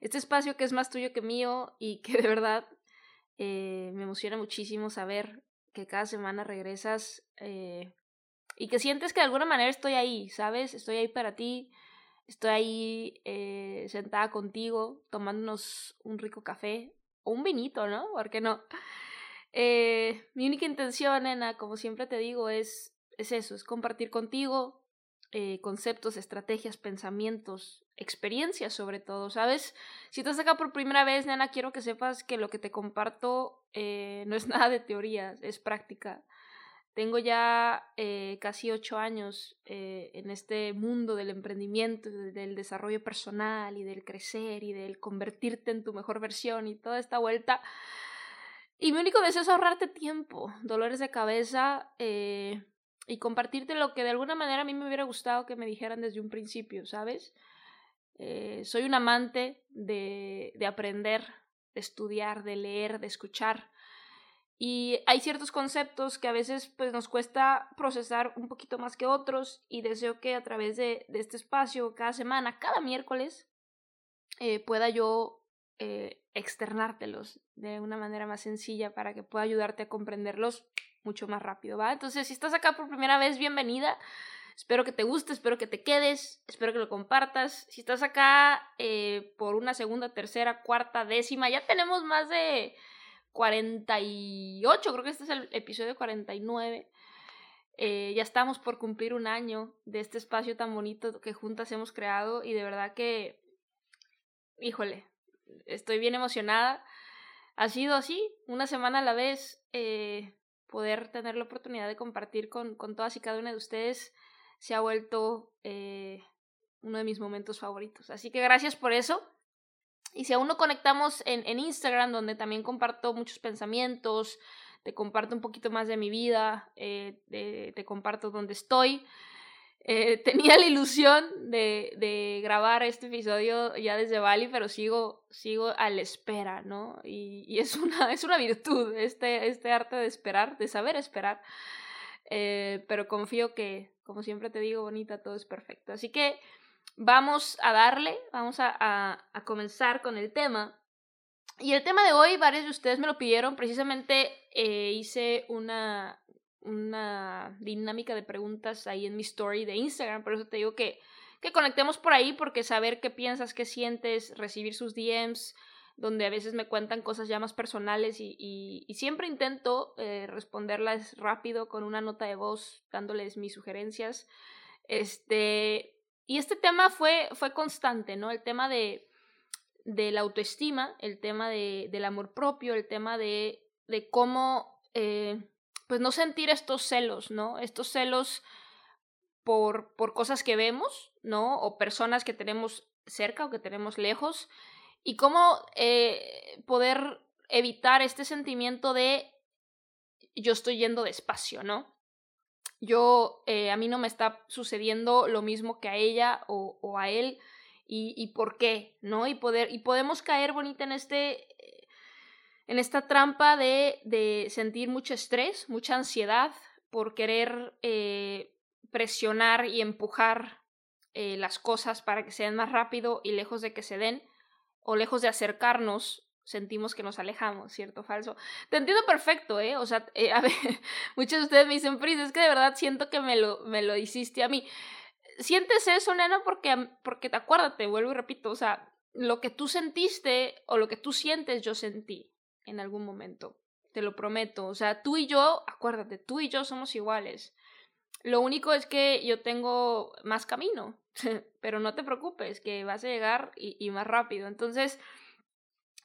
Este espacio que es más tuyo que mío y que de verdad eh, me emociona muchísimo saber que cada semana regresas eh, y que sientes que de alguna manera estoy ahí, ¿sabes? Estoy ahí para ti, estoy ahí eh, sentada contigo, tomándonos un rico café o un vinito, ¿no? ¿Por qué no? mi única intención, nena, como siempre te digo, es, es eso, es compartir contigo conceptos, estrategias, pensamientos, experiencias sobre todo, ¿sabes? Si estás acá por primera vez, nena, quiero que sepas que lo que te comparto eh, no es nada de teoría, es práctica. Tengo ya eh, casi ocho años eh, en este mundo del emprendimiento, del desarrollo personal y del crecer y del convertirte en tu mejor versión y toda esta vuelta. Y mi único deseo es ahorrarte tiempo, dolores de cabeza y compartirte lo que de alguna manera a mí me hubiera gustado que me dijeran desde un principio, ¿sabes? Eh, soy un amante de, de aprender, de estudiar, de leer, de escuchar. Y hay ciertos conceptos que a veces pues, nos cuesta procesar un poquito más que otros y deseo que a través de, de este espacio, cada semana, cada miércoles, eh, pueda yo eh, externártelos de una manera más sencilla para que pueda ayudarte a comprenderlos mucho más rápido, ¿va? Entonces, si estás acá por primera vez, bienvenida. Espero que te guste, espero que te quedes, espero que lo compartas. Si estás acá eh, por una segunda, tercera, cuarta, décima, ya tenemos más de 48, creo que este es el episodio 49. Eh, ya estamos por cumplir un año de este espacio tan bonito que juntas hemos creado y de verdad que, híjole, estoy bien emocionada. Ha sido así, una semana a la vez, eh, poder tener la oportunidad de compartir con, con todas y cada una de ustedes se ha vuelto eh, uno de mis momentos favoritos. Así que gracias por eso. Y si aún no conectamos en, en Instagram, donde también comparto muchos pensamientos, te comparto un poquito más de mi vida, eh, te comparto dónde estoy. Eh, tenía la ilusión de, de, grabar este episodio ya desde Bali, pero sigo, sigo a la espera, ¿no? Y, y, es, una, es una virtud este, este arte de esperar, de saber esperar. Eh, pero confío que, como siempre te digo, bonita, todo es perfecto. Así que vamos a darle, vamos a, a, comenzar con el tema. Y el tema de hoy, varios de ustedes me lo pidieron, precisamente eh, hice una, una dinámica de preguntas ahí en mi story de Instagram, por eso te digo que, que conectemos por ahí, porque saber qué piensas, qué sientes, recibir sus DMs, donde a veces me cuentan cosas ya más personales y, siempre intento eh, responderlas rápido con una nota de voz, dándoles mis sugerencias. Este, y este tema fue, fue constante, ¿no? El tema de, de la autoestima, el tema de, del amor propio, el tema de, de cómo, eh, pues no sentir estos celos, ¿no? Estos celos por, por cosas que vemos, ¿no? O personas que tenemos cerca o que tenemos lejos y cómo eh, poder evitar este sentimiento de yo estoy yendo despacio, ¿no? Yo, eh, a mí no me está sucediendo lo mismo que a ella o, o a él y, y, por qué, ¿no? Y poder, y podemos caer bonita en este, en esta trampa de, de sentir mucho estrés, mucha ansiedad por querer eh, presionar y empujar eh, las cosas para que sean más rápido y lejos de que se den o lejos de acercarnos, sentimos que nos alejamos, ¿cierto? Falso. Te entiendo perfecto, ¿eh? O sea, eh, a ver, muchos de ustedes me dicen, Pris, es que de verdad siento que me lo, me lo hiciste a mí. Sientes eso, nena, porque, porque te acuérdate, vuelvo y repito, o sea, lo que tú sentiste o lo que tú sientes, yo sentí en algún momento. te lo prometo. O sea, tú y yo, acuérdate, tú y yo somos iguales. Lo único es que yo tengo más camino, pero no te preocupes, que vas a llegar y, más rápido. Entonces,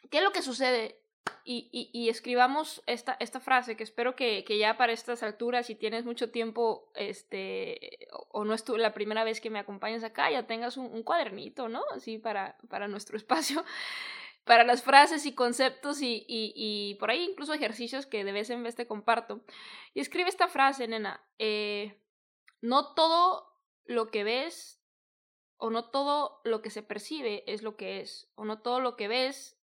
¿qué es lo que sucede? Y, escribamos esta, esta frase que espero que, ya para estas alturas, si tienes mucho tiempo, este, o, no es tú la primera vez que me acompañas acá, ya tengas un, un cuadernito, ¿no? Así para, para nuestro espacio para las frases y conceptos y, y, por ahí incluso ejercicios que de vez en vez te comparto. Y escribe esta frase, nena. Eh, no todo lo que ves o no todo lo que se percibe es lo que es, o no todo lo que ves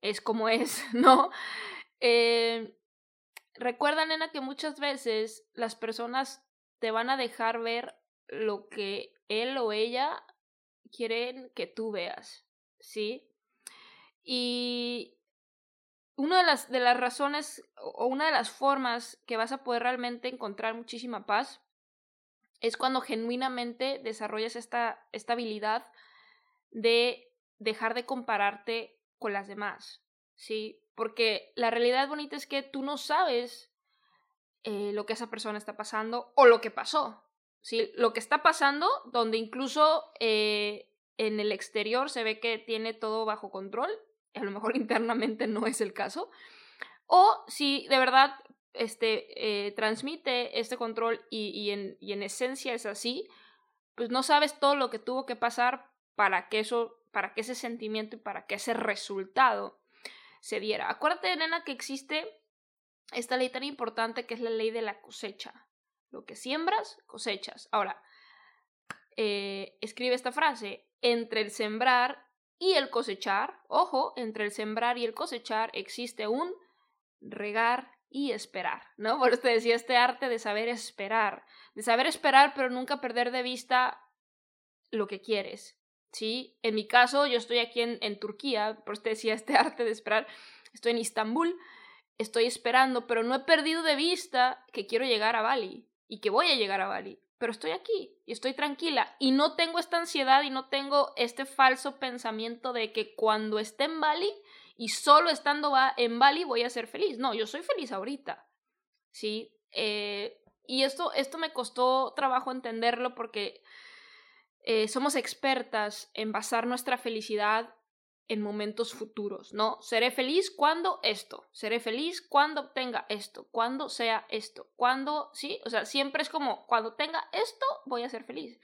es como es, ¿no? Eh, recuerda, nena, que muchas veces las personas te van a dejar ver lo que él o ella quieren que tú veas, ¿sí? Y una de las, de las razones o una de las formas que vas a poder realmente encontrar muchísima paz es cuando genuinamente desarrollas esta, esta habilidad de dejar de compararte con las demás, ¿sí? Porque la realidad bonita es que tú no sabes eh, lo que esa persona está pasando o lo que pasó, ¿sí? Lo que está pasando, donde incluso eh, en el exterior se ve que tiene todo bajo control, a lo mejor internamente no es el caso, o si de verdad este, eh, transmite este control y, en esencia es así, pues no sabes todo lo que tuvo que pasar para que eso, para que ese sentimiento y para que ese resultado se diera. Acuérdate, nena, que existe esta ley tan importante que es la ley de la cosecha. Lo que siembras, cosechas. Ahora, eh, escribe esta frase, entre el sembrar y el cosechar, ojo, entre el sembrar y el cosechar existe un regar y esperar, ¿no? Por eso te decía este arte de saber esperar, de saber esperar pero nunca perder de vista lo que quieres, ¿sí? En mi caso, yo estoy aquí en, Turquía, por eso te decía este arte de esperar, estoy en Istambul, estoy esperando, pero no he perdido de vista que quiero llegar a Bali y que voy a llegar a Bali pero estoy aquí y estoy tranquila y no tengo esta ansiedad y no tengo este falso pensamiento de que cuando esté en Bali y solo estando en Bali voy a ser feliz. No, yo soy feliz ahorita. ¿Sí? Eh, y esto, esto me costó trabajo entenderlo porque eh, somos expertas en basar nuestra felicidad en momentos futuros, ¿no? Seré feliz cuando esto, seré feliz cuando obtenga esto, cuando sea esto, cuando, sí, o sea, siempre es como, cuando tenga esto, voy a ser feliz.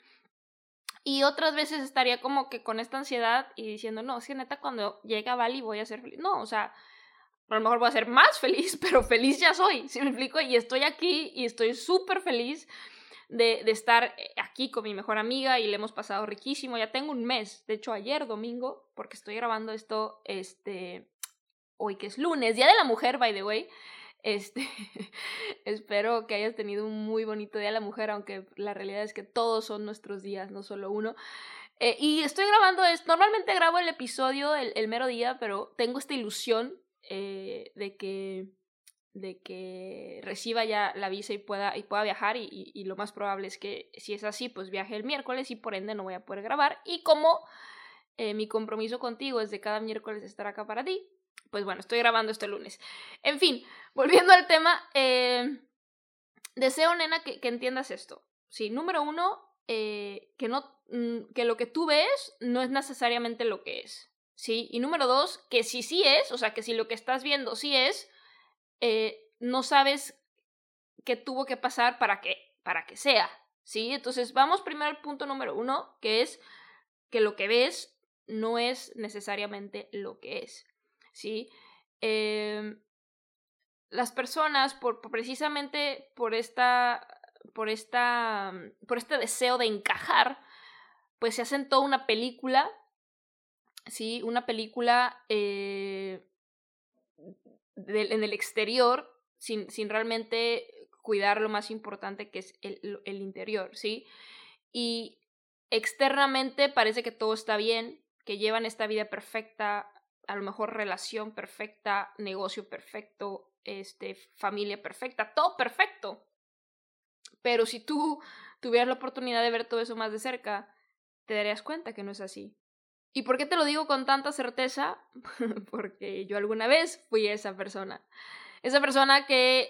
Y otras veces estaría como que con esta ansiedad y diciendo, no, es que neta, cuando llegue a Bali voy a ser feliz. No, o sea, a lo mejor voy a ser más feliz, pero feliz ya soy, ¿sí me explico? Y estoy aquí y estoy súper feliz de, estar eh, aquí con mi mejor amiga y le hemos pasado riquísimo. Ya tengo un mes, de hecho ayer domingo, porque estoy grabando esto este hoy que es lunes, Día de la Mujer, by the way. Este, espero que hayas tenido un muy bonito Día de la Mujer, aunque la realidad es que todos son nuestros días, no solo uno. Eh, y estoy grabando esto, normalmente grabo el episodio el, mero día, pero tengo esta ilusión eh, de que de que reciba ya la visa y pueda, y pueda viajar y, y, lo más probable es que si es así, pues viaje el miércoles y por ende no voy a poder grabar. Y como eh, mi compromiso contigo es de cada miércoles estar acá para ti, pues bueno, estoy grabando este lunes. En fin, volviendo al tema, eh, deseo, nena, que, entiendas esto. Sí, número uno, eh, que, no, mm, que lo que tú ves no es necesariamente lo que es. Sí, y número dos, que si sí es, o sea, que si lo que estás viendo sí es, eh, no sabes qué tuvo que pasar para que, para que sea, ¿sí? Entonces vamos primero al punto número uno, que es que lo que ves no es necesariamente lo que es, ¿sí? Em, las personas, por, precisamente por esta, por esta, por este deseo de encajar, pues se hacen toda una película, ¿sí? Una película eh, en el exterior sin, sin realmente cuidar lo más importante que es el, el interior, ¿sí? Y externamente parece que todo está bien, que llevan esta vida perfecta, a lo mejor relación perfecta, negocio perfecto, este, familia perfecta, todo perfecto. Pero si tú tuvieras la oportunidad de ver todo eso más de cerca, te darías cuenta que no es así. ¿Y por qué te lo digo con tanta certeza? Porque yo alguna vez fui esa persona. esa persona que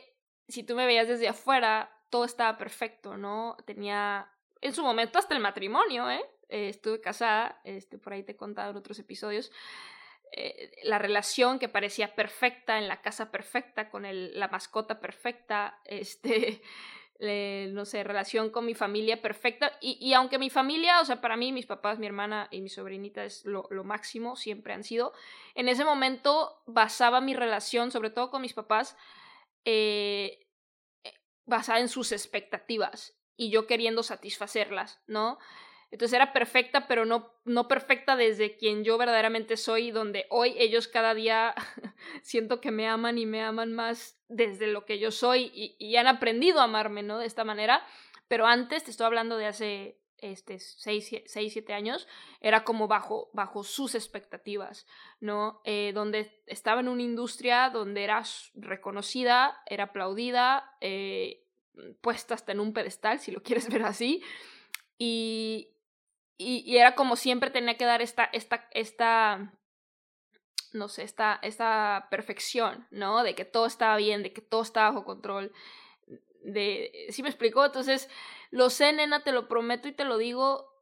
si tú me veías desde afuera, todo estaba perfecto, ¿no? Tenía en su momento hasta el matrimonio, ¿eh? eh estuve casada, este, por ahí te he contado en otros episodios. Eh, la relación que parecía perfecta, en la casa perfecta, con la mascota perfecta, este, no sé, relación con mi familia perfecta. Y, y, aunque mi familia, o sea, para mí, mis papás, mi hermana y mi sobrinita es lo, lo, máximo, siempre han sido, en ese momento basaba mi relación, sobre todo con mis papás, eh, eh basada en sus expectativas y yo queriendo satisfacerlas, ¿no? Entonces era perfecta, pero no, no perfecta desde quien yo verdaderamente soy, donde hoy ellos cada día siento que me aman y me aman más desde lo que yo soy y, han aprendido a amarme, ¿no? De esta manera. Pero antes, te estoy hablando de hace este, seis, seis, siete años, era como bajo, bajo sus expectativas, ¿no? Eh, donde estaba en una industria donde era reconocida, era aplaudida, eh, puesta hasta en un pedestal, si lo quieres ver así, y, y, era como siempre tenía que dar esta, esta, esta, no sé, esta, esta perfección, ¿no? De que todo estaba bien, de que todo estaba bajo control. De, ¿Sí me explicó? Entonces, lo sé, nena, te lo prometo y te lo digo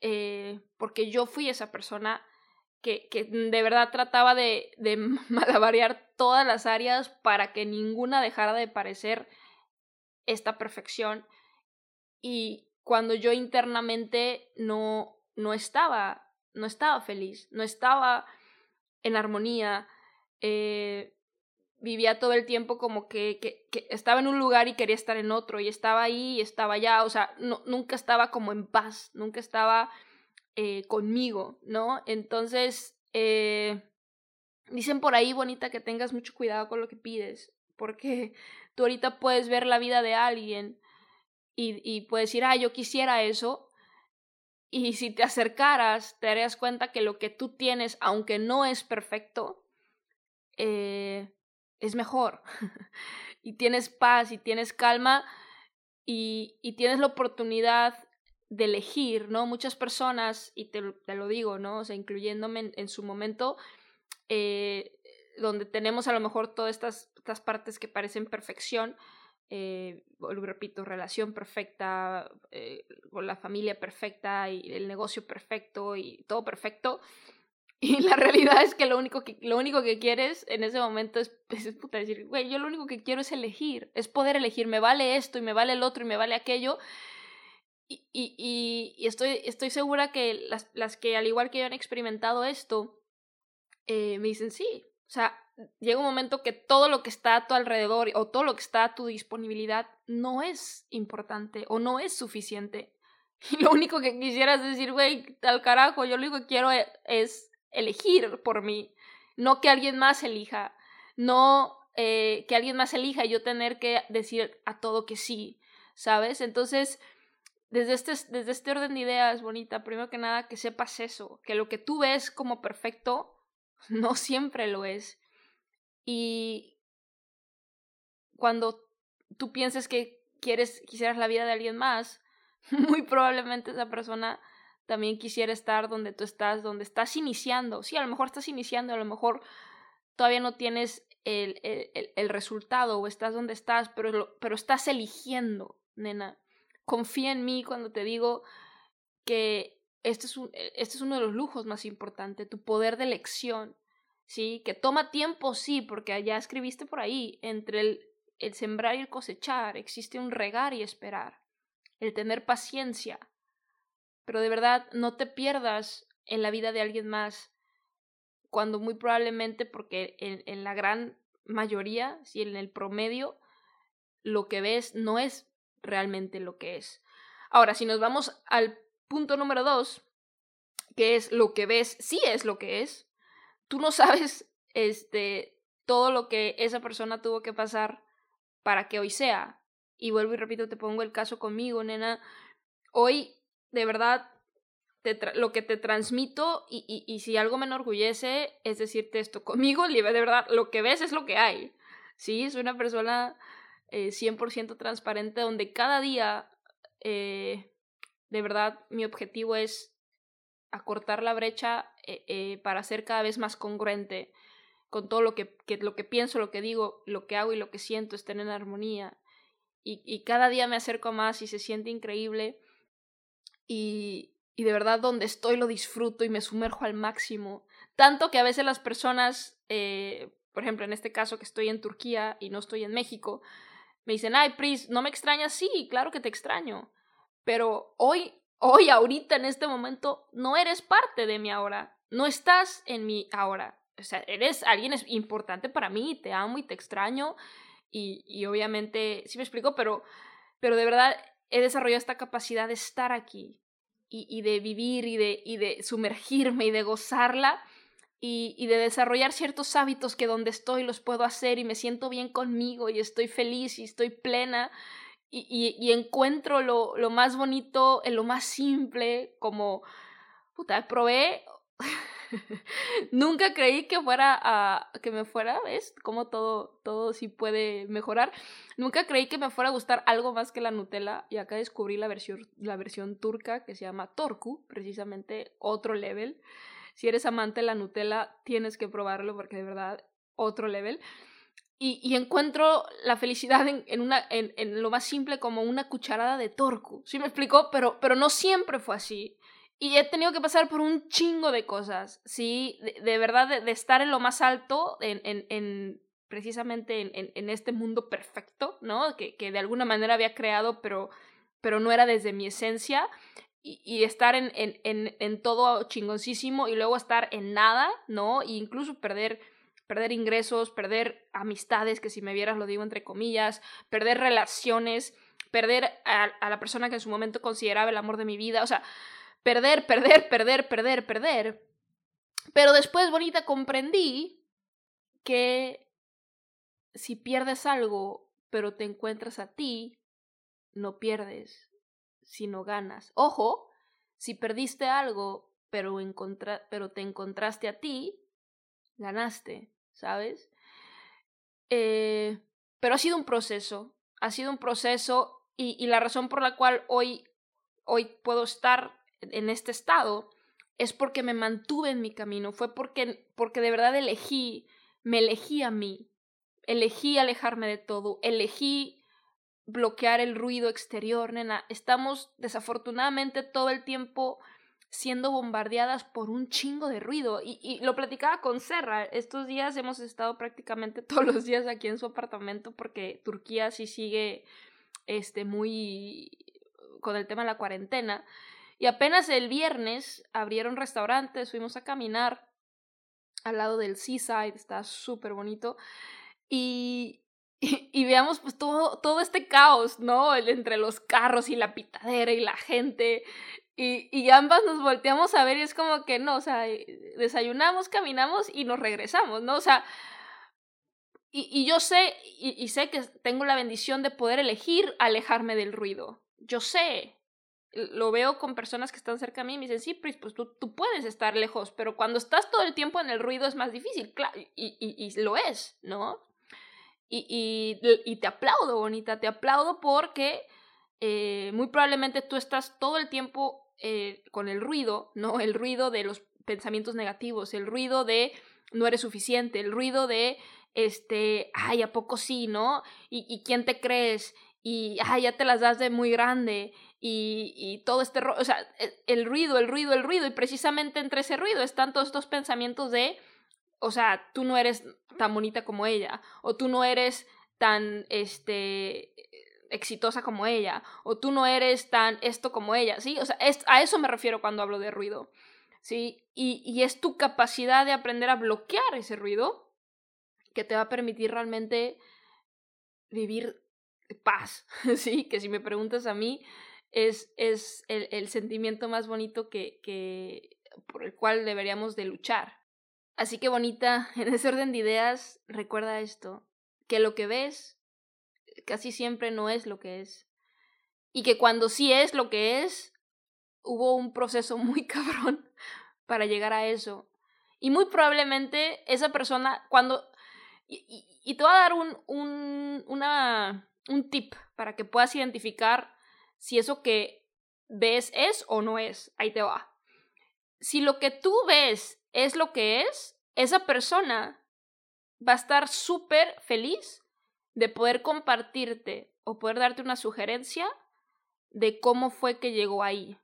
eh, porque yo fui esa persona que, que de verdad trataba de, de malabarear todas las áreas para que ninguna dejara de parecer esta perfección. Y, cuando yo internamente no, no estaba, no estaba feliz, no estaba en armonía, eh, vivía todo el tiempo como que, que, que, estaba en un lugar y quería estar en otro, y estaba ahí y estaba allá, o sea, nunca estaba como en paz, nunca estaba eh, conmigo, ¿no? Entonces, eh, dicen por ahí, bonita, que tengas mucho cuidado con lo que pides, porque tú ahorita puedes ver la vida de alguien y, y puedes decir, ah, yo quisiera eso. Y si te acercaras, te darías cuenta que lo que tú tienes, aunque no es perfecto, eh, es mejor. y tienes paz y tienes calma y, y, tienes la oportunidad de elegir, ¿no? Muchas personas, y te, lo digo, ¿no? O sea, incluyéndome en, en su momento, eh, donde tenemos a lo mejor todas estas, estas partes que parecen perfección, eh, repito, relación perfecta, eh, con la familia perfecta y el negocio perfecto y todo perfecto. Y la realidad es que lo único que, lo único que quieres en ese momento es, es puta, decir, güey, yo lo único que quiero es elegir, es poder elegir, me vale esto y me vale el otro y me vale aquello. Y, y, y estoy, estoy segura que las, las que al igual que yo han experimentado esto, eh, me dicen, sí, o sea, llega un momento que todo lo que está a tu alrededor o todo lo que está a tu disponibilidad no es importante o no es suficiente. Y lo único que quisieras decir, güey, al carajo, yo lo único que quiero e, es elegir por mí, no que alguien más elija, no eh, que alguien más elija y yo tener que decir a todo que sí, ¿sabes? Entonces, desde este, desde este orden de ideas, bonita, primero que nada, que sepas eso, que lo que tú ves como perfecto no siempre lo es y cuando tú pienses que quieres, quisieras la vida de alguien más, muy probablemente esa persona también quisiera estar donde tú estás, donde estás iniciando. Sí, a lo mejor estás iniciando, a lo mejor todavía no tienes el, el, el resultado o estás donde estás, pero, pero estás eligiendo, nena. Confía en mí cuando te digo que este es, un, este es uno de los lujos más importantes, tu poder de elección. ¿Sí? Que toma tiempo, sí, porque ya escribiste por ahí, entre el, el sembrar y el cosechar existe un regar y esperar, el tener paciencia. Pero de verdad, no te pierdas en la vida de alguien más, cuando muy probablemente, porque en, en la gran mayoría, si en el promedio, lo que ves no es realmente lo que es. Ahora, si nos vamos al punto número dos, que es lo que ves, sí es lo que es, tú no sabes este, todo lo que esa persona tuvo que pasar para que hoy sea. Y vuelvo y repito, te pongo el caso conmigo, nena. Hoy, de verdad, te lo que te transmito y, y, y, si algo me enorgullece es decirte esto. Conmigo, de verdad, lo que ves es lo que hay. Sí, soy una persona eh, 100% transparente donde cada día, eh, de verdad, mi objetivo es acortar la brecha eh, eh, para ser cada vez más congruente con todo lo que, lo que pienso, lo que digo, lo que hago y lo que siento estén en armonía. Y, cada día me acerco más y se siente increíble. Y, y de verdad donde estoy lo disfruto y me sumerjo al máximo. Tanto que a veces las personas, eh, por ejemplo, en este caso que estoy en Turquía y no estoy en México, me dicen, ay, Pris, ¿no me extrañas? Sí, claro que te extraño. Pero hoy, hoy, ahorita, en este momento, no eres parte de mi ahora. No estás en mi ahora. O sea, eres alguien importante para mí, te amo y te extraño. Y, y obviamente, sí me explico, pero, pero de verdad he desarrollado esta capacidad de estar aquí y, y de vivir y de, y de sumergirme y de gozarla y, y, de desarrollar ciertos hábitos que donde estoy los puedo hacer y me siento bien conmigo y estoy feliz y estoy plena y, y encuentro lo, lo, más bonito en lo más simple, como, puta, probé Nunca creí que fuera a que me fuera, ¿ves? Como todo todo sí puede mejorar. Nunca creí que me fuera a gustar algo más que la Nutella y acá descubrí la versión la versión turca que se llama Torku, precisamente otro level. Si eres amante de la Nutella, tienes que probarlo porque de verdad otro level. Y, encuentro la felicidad en, en una, en, en, lo más simple como una cucharada de torcu. ¿Sí me explicó? Pero, pero no siempre fue así. Y he tenido que pasar por un chingo de cosas, ¿sí? De, verdad, de, estar en lo más alto, en, en, en precisamente en, en, este mundo perfecto, ¿no? Que, que, de alguna manera había creado, pero, pero no era desde mi esencia. Y, y estar en, en, en, todo chingoncísimo y luego estar en nada, ¿no? E incluso perder, perder ingresos, perder amistades, que si me vieras lo digo entre comillas, perder relaciones, perder a, a la persona que en su momento consideraba el amor de mi vida, o sea, perder, perder, perder, perder, perder. Pero después, bonita, comprendí que si pierdes algo, pero te encuentras a ti, no pierdes, sino ganas. Ojo, si perdiste algo, pero, pero te encontraste a ti, ganaste, ¿sabes? Eh, pero ha sido un proceso, ha sido un proceso y, y la razón por la cual hoy, hoy puedo estar en este estado es porque me mantuve en mi camino, fue porque, porque de verdad elegí, me elegí a mí, elegí alejarme de todo, elegí bloquear el ruido exterior, nena. Estamos desafortunadamente todo el tiempo siendo bombardeadas por un chingo de ruido. Y, y, lo platicaba con Serra. Estos días hemos estado prácticamente todos los días aquí en su apartamento porque Turquía sí sigue este, muy con el tema de la cuarentena. Y apenas el viernes abrieron restaurantes, fuimos a caminar al lado del seaside, está súper bonito. Y, y, veamos pues todo, todo este caos, ¿no? El, entre los carros y la pitadera y la gente. Y, y ambas nos volteamos a ver y es como que no, o sea, eh, desayunamos, caminamos y nos regresamos, ¿no? O sea, y, y yo sé, y, y sé que tengo la bendición de poder elegir alejarme del ruido. Yo sé, lo veo con personas que están cerca de mí y me dicen, sí, pues, pues tú, puedes estar lejos, pero cuando estás todo el tiempo en el ruido es más difícil, y, y lo es, ¿no? Y, y, te aplaudo, bonita, te aplaudo porque eh, muy probablemente tú estás todo el tiempo eh, con el ruido, ¿no? El ruido de los pensamientos negativos, el ruido de no eres suficiente, el ruido de, este, ay, ¿a poco sí, no? ¿Y, y quién te crees? Y, ay, ya te las das de muy grande y, y todo este, o sea, e, el ruido, el ruido, el ruido, y precisamente entre ese ruido están todos estos pensamientos de, o sea, tú no eres tan bonita como ella, o tú no eres tan, este, exitosa como ella, o tú no eres tan esto como ella, ¿sí? O sea, es, a eso me refiero cuando hablo de ruido, ¿sí? Y, y es tu capacidad de aprender a bloquear ese ruido que te va a permitir realmente vivir paz, ¿sí? Que si me preguntas a mí, es, es el, el, sentimiento más bonito que, que, por el cual deberíamos de luchar. Así que bonita, en ese orden de ideas, recuerda esto, que lo que ves casi siempre no es lo que es. Y que cuando sí es lo que es, hubo un proceso muy cabrón para llegar a eso. Y muy probablemente esa persona, cuando... Y, y, te voy a dar un, un, una, un tip para que puedas identificar si eso que ves es o no es. Ahí te va. Si lo que tú ves es lo que es, esa persona va a estar súper feliz de poder compartirte o poder darte una sugerencia de cómo fue que llegó ahí.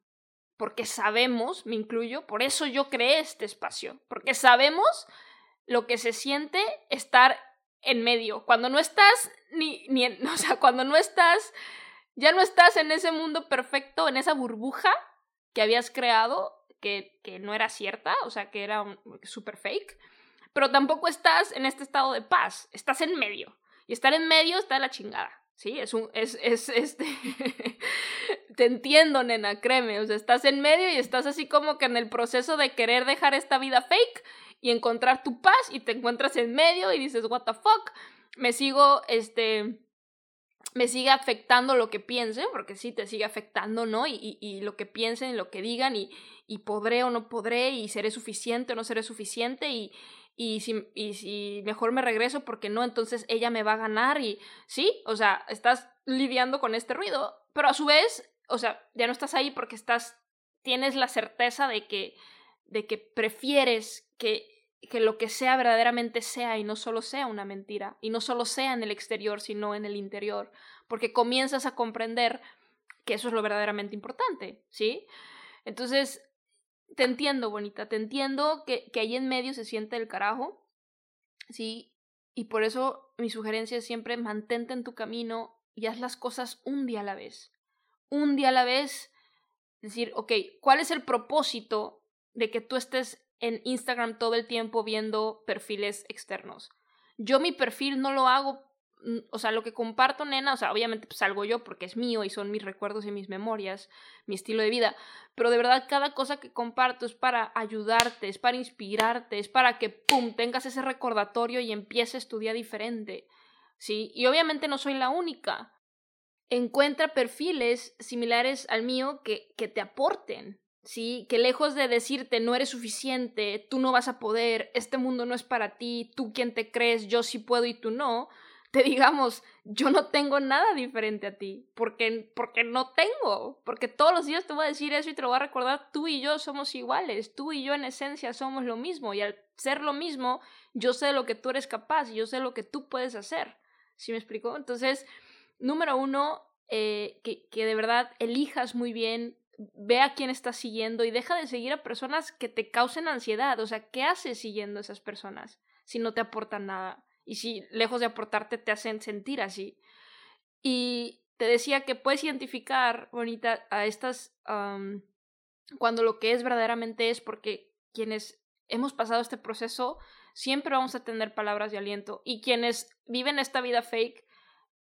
Porque sabemos, me incluyo, por eso yo creé este espacio, porque sabemos lo que se siente estar en medio, cuando no estás ni, ni en, o sea, cuando no estás, ya no estás en ese mundo perfecto, en esa burbuja que habías creado, que, que no era cierta, o sea, que era super fake, pero tampoco estás en este estado de paz, estás en medio. Y estar en medio está de la chingada. Sí, es un, es, es, este, te entiendo, nena, créeme, o sea, estás en medio y estás así como que en el proceso de querer dejar esta vida fake y encontrar tu paz y te encuentras en medio y dices, what the fuck, me sigo, este, me sigue afectando lo que piensen, porque sí te sigue afectando, ¿no? Y, y, lo que piensen, y lo que digan, y, y podré o no podré, y seré suficiente o no seré suficiente, y, y si, y si mejor me regreso porque no, entonces ella me va a ganar y sí, o sea, estás lidiando con este ruido, pero a su vez, o sea, ya no estás ahí porque estás, tienes la certeza de que, de que prefieres que, que lo que sea verdaderamente sea y no solo sea una mentira, y no solo sea en el exterior, sino en el interior, porque comienzas a comprender que eso es lo verdaderamente importante, ¿sí? Entonces, te entiendo, bonita, te entiendo que, que ahí en medio se siente el carajo, ¿sí? Y por eso mi sugerencia es siempre mantente en tu camino y haz las cosas un día a la vez. Un día a la vez, decir, ok, ¿cuál es el propósito de que tú estés en Instagram todo el tiempo viendo perfiles externos? Yo mi perfil no lo hago Mm, o sea, lo que comparto, nena, o sea, obviamente pues salgo yo porque es mío y son mis recuerdos y mis memorias, mi estilo de vida, pero de verdad cada cosa que comparto es para ayudarte, es para inspirarte, es para que, ¡pum!, tengas ese recordatorio y empieces tu día diferente, ¿sí? Y obviamente no soy la única. Encuentra perfiles similares al mío que, que te aporten, ¿sí? Que lejos de decirte no eres suficiente, tú no vas a poder, este mundo no es para ti, tú quién te crees, yo sí puedo y tú no, te digamos, yo no tengo nada diferente a ti, porque, porque no tengo, porque todos los días te voy a decir eso y te lo voy a recordar, tú y yo somos iguales, tú y yo en esencia somos lo mismo, y al ser lo mismo, yo sé lo que tú eres capaz, y yo sé lo que tú puedes hacer, ¿sí me explico? Entonces, número uno, eh, que, que de verdad elijas muy bien, ve a quién estás siguiendo y deja de seguir a personas que te causen ansiedad, o sea, ¿qué haces siguiendo a esas personas si no te aportan nada? y si lejos de aportarte te hacen sentir así. Y te decía que puedes identificar, bonita, a estas, cuando lo que es verdaderamente es porque quienes hemos pasado este proceso, siempre vamos a tener palabras de aliento. Y quienes viven esta vida fake,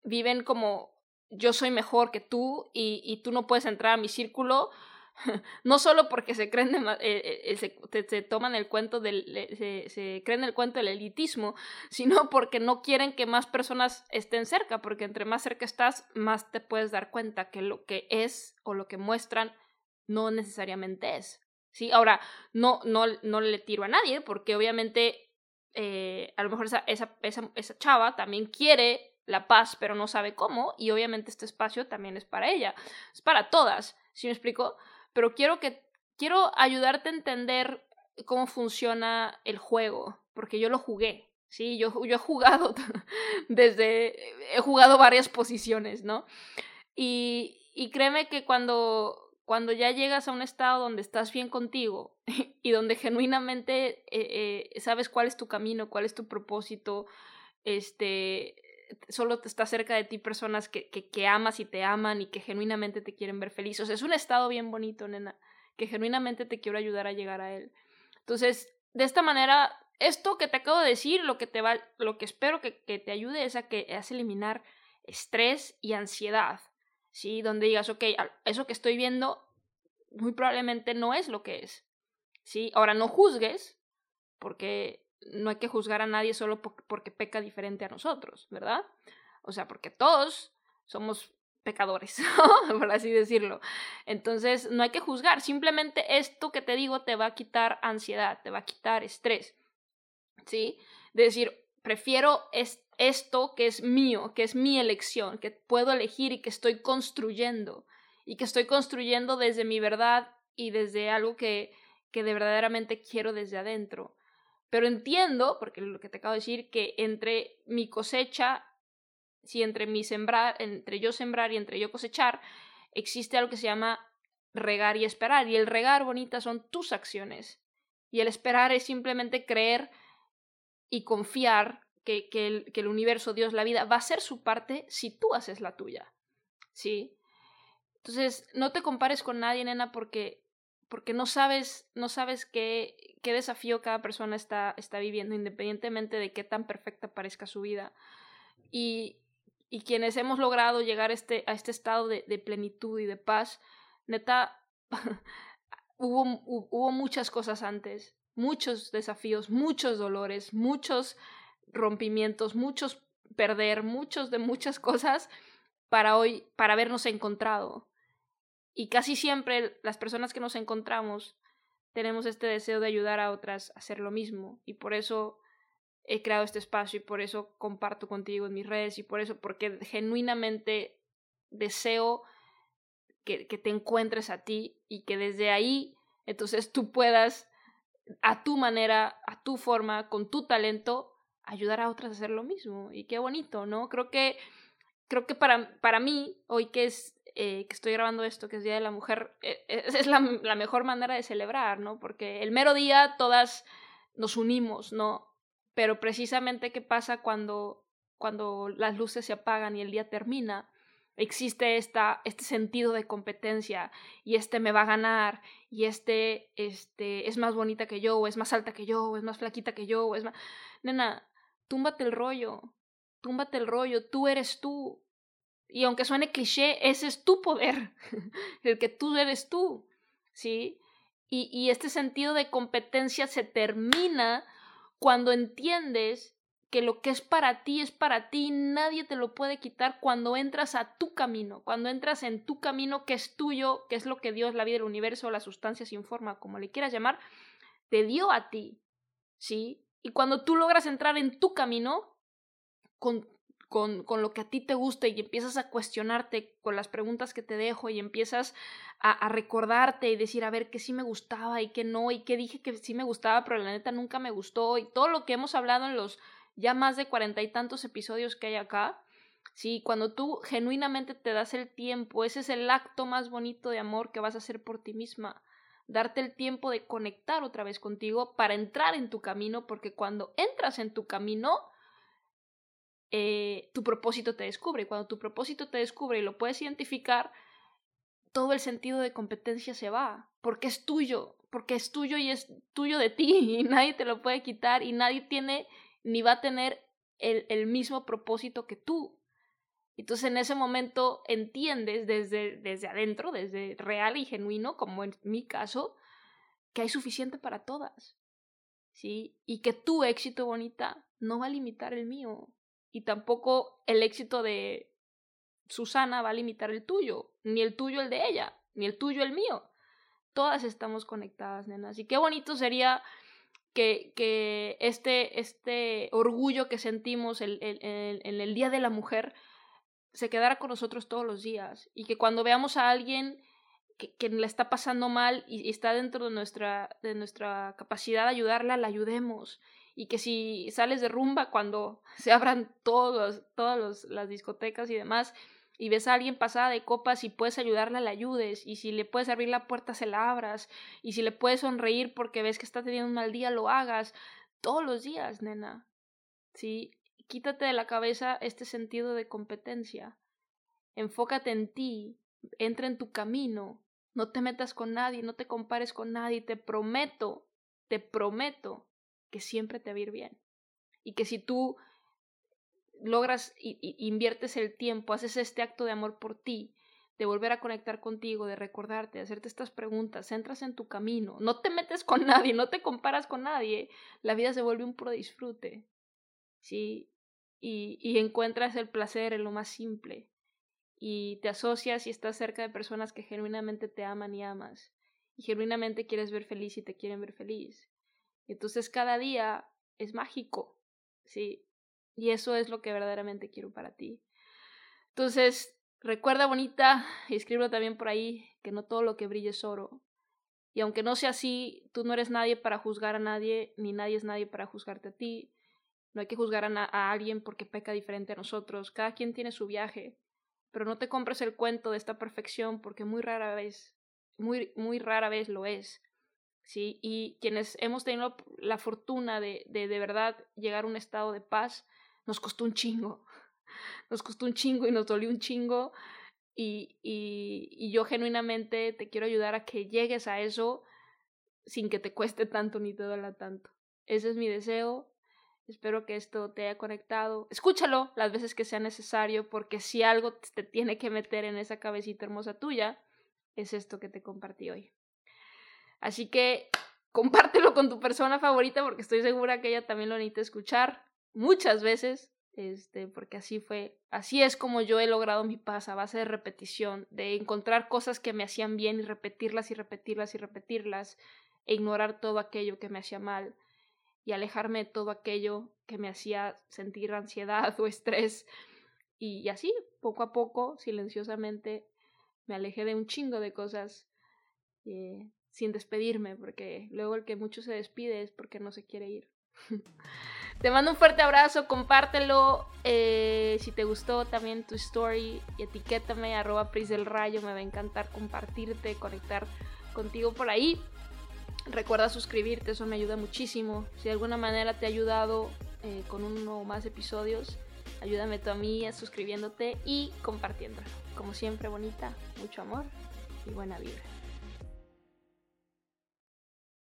viven como yo soy mejor que tú y, y tú no puedes entrar a mi círculo, no solo porque se creen eh, eh, se, toman el cuento del se, se, creen el cuento del elitismo, sino porque no quieren que más personas estén cerca, porque entre más cerca estás, más te puedes dar cuenta que lo que es o lo que muestran no necesariamente es. ¿sí? Ahora, no, no, no le tiro a nadie, porque obviamente eh, a lo mejor esa, esa, esa, esa chava también quiere la paz, pero no sabe cómo, y obviamente este espacio también es para ella, es para todas, ¿sí me explico? pero quiero que quiero ayudarte a entender cómo funciona el juego, porque yo lo jugué, sí, yo, yo he jugado desde, he jugado varias posiciones, ¿no? Y, y créeme que cuando, cuando ya llegas a un estado donde estás bien contigo y donde genuinamente eh, eh, sabes cuál es tu camino, cuál es tu propósito, este, solo está cerca de ti personas que, que, que, amas y te aman y que genuinamente te quieren ver feliz. O sea, es un estado bien bonito, nena, que genuinamente te quiero ayudar a llegar a él. Entonces, de esta manera, esto que te acabo de decir, lo que te va, lo que espero que, que te ayude es a que es eliminar estrés y ansiedad. ¿Sí? Donde digas, ok, eso que estoy viendo muy probablemente no es lo que es. ¿Sí? Ahora no juzgues, porque no hay que juzgar a nadie solo porque peca diferente a nosotros, ¿verdad? O sea, porque todos somos pecadores, por así decirlo. Entonces, no hay que juzgar, simplemente esto que te digo te va a quitar ansiedad, te va a quitar estrés, ¿sí? De decir, prefiero esto que es mío, que es mi elección, que puedo elegir y que estoy construyendo, y que estoy construyendo desde mi verdad y desde algo que, que de verdaderamente quiero desde adentro. Pero entiendo, porque lo que te acabo de decir, que entre mi cosecha, si entre mi sembrar, entre yo sembrar y entre yo cosechar, existe algo que se llama regar y esperar. Y el regar, bonita, son tus acciones. Y el esperar es simplemente creer y confiar que, que, el, universo, Dios, la vida, va a hacer su parte si tú haces la tuya. ¿Sí? Entonces, no te compares con nadie, nena, porque, porque no sabes, no sabes qué, qué desafío cada persona está, está viviendo, independientemente de qué tan perfecta parezca su vida. Y, y quienes hemos logrado llegar este, a este estado de, de plenitud y de paz, neta, hubo, hubo muchas cosas antes, muchos desafíos, muchos dolores, muchos rompimientos, muchos perder, muchos de muchas cosas para hoy, para habernos encontrado. Y casi siempre las personas que nos encontramos tenemos este deseo de ayudar a otras a hacer lo mismo. Y por eso he creado este espacio y por eso comparto contigo en mis redes y por eso, porque genuinamente deseo que, que te encuentres a ti y que desde ahí entonces tú puedas a tu manera, a tu forma, con tu talento, ayudar a otras a hacer lo mismo. Y qué bonito, ¿no? Creo que, creo que para, para mí, hoy que es eh, que estoy grabando esto, que es Día de la Mujer, eh, es la, la, mejor manera de celebrar, ¿no? Porque el mero día todas nos unimos, ¿no? Pero precisamente qué pasa cuando, cuando las luces se apagan y el día termina, existe esta, este sentido de competencia y este me va a ganar y este, este es más bonita que yo o es más alta que yo o es más flaquita que yo o es más... Nena, túmbate el rollo, túmbate el rollo, tú eres tú. Y aunque suene cliché, ese es tu poder, el que tú eres tú, ¿sí? Y, y este sentido de competencia se termina cuando entiendes que lo que es para ti es para ti, nadie te lo puede quitar cuando entras a tu camino, cuando entras en tu camino que es tuyo, que es lo que Dios, la vida, el universo, la sustancia sin forma, como le quieras llamar, te dio a ti, ¿sí? Y cuando tú logras entrar en tu camino con, con, con lo que a ti te gusta y empiezas a cuestionarte con las preguntas que te dejo y empiezas a, a recordarte y decir, a ver, qué sí me gustaba y qué no, y qué dije que sí me gustaba, pero la neta nunca me gustó, y todo lo que hemos hablado en los ya más de cuarenta y tantos episodios que hay acá, sí, cuando tú genuinamente te das el tiempo, ese es el acto más bonito de amor que vas a hacer por ti misma, darte el tiempo de conectar otra vez contigo para entrar en tu camino, porque cuando entras en tu camino, eh, tu propósito te descubre, y cuando tu propósito te descubre y lo puedes identificar, todo el sentido de competencia se va, porque es tuyo, porque es tuyo y es tuyo de ti, y nadie te lo puede quitar, y nadie tiene ni va a tener el, el mismo propósito que tú. Entonces en ese momento entiendes desde, desde adentro, desde real y genuino, como en mi caso, que hay suficiente para todas. ¿Sí? Y que tu éxito bonita no va a limitar el mío. Y tampoco el éxito de Susana va a limitar el tuyo, ni el tuyo el de ella, ni el tuyo el mío. Todas estamos conectadas, nenas. Y qué bonito sería que, que este, este orgullo que sentimos en el, el, el, Día de la Mujer se quedara con nosotros todos los días y que cuando veamos a alguien que, que le está pasando mal y, y, está dentro de nuestra, de nuestra capacidad de ayudarla, la ayudemos. Y que si sales de rumba cuando se abran todos, todas las discotecas y demás, y ves a alguien pasada de copas y puedes ayudarla, la ayudes. Y si le puedes abrir la puerta, se la abras. Y si le puedes sonreír porque ves que está teniendo un mal día, lo hagas. Todos los días, nena. ¿Sí? Quítate de la cabeza este sentido de competencia. Enfócate en ti. Entra en tu camino. No te metas con nadie, no te compares con nadie. Te prometo, te prometo que siempre te va a ir bien. Y que si tú logras y, inviertes el tiempo, haces este acto de amor por ti, de volver a conectar contigo, de recordarte, de hacerte estas preguntas, entras en tu camino, no te metes con nadie, no te comparas con nadie, la vida se vuelve un puro disfrute, ¿sí? Y, y encuentras el placer en lo más simple, y te asocias y estás cerca de personas que genuinamente te aman y amas, y genuinamente quieres ver feliz y te quieren ver feliz. Entonces cada día es mágico, ¿sí? Y eso es lo que verdaderamente quiero para ti. Entonces, recuerda bonita, y escríbelo también por ahí, que no todo lo que brille es oro. Y aunque no sea así, tú no eres nadie para juzgar a nadie, ni nadie es nadie para juzgarte a ti. No hay que juzgar a, a alguien porque peca diferente a nosotros. Cada quien tiene su viaje. Pero no te compres el cuento de esta perfección porque muy rara vez, muy, muy rara vez lo es. ¿Sí? Y quienes hemos tenido la fortuna de, de de verdad llegar a un estado de paz, nos costó un chingo. Nos costó un chingo y nos dolió un chingo. Y, y, y yo genuinamente te quiero ayudar a que llegues a eso sin que te cueste tanto ni te duela tanto. Ese es mi deseo. Espero que esto te haya conectado. Escúchalo las veces que sea necesario, porque si algo te tiene que meter en esa cabecita hermosa tuya, es esto que te compartí hoy. Así que compártelo con tu persona favorita porque estoy segura que ella también lo necesita escuchar muchas veces, este, porque así fue, así es como yo he logrado mi paz a base de repetición, de encontrar cosas que me hacían bien y repetirlas y repetirlas y repetirlas e ignorar todo aquello que me hacía mal y alejarme de todo aquello que me hacía sentir ansiedad o estrés. Y, así, poco a poco, silenciosamente, me alejé de un chingo de cosas eh, sin despedirme, porque luego el que mucho se despide es porque no se quiere ir. te mando un fuerte abrazo, compártelo. Eh, si te gustó también tu story, etiquétame, arroba Pris del Rayo, me va a encantar compartirte, conectar contigo por ahí. Recuerda suscribirte, eso me ayuda muchísimo. Si de alguna manera te ha ayudado eh, con uno o más episodios, ayúdame tú a mí suscribiéndote y compartiéndolo. Como siempre, bonita, mucho amor y buena vibra.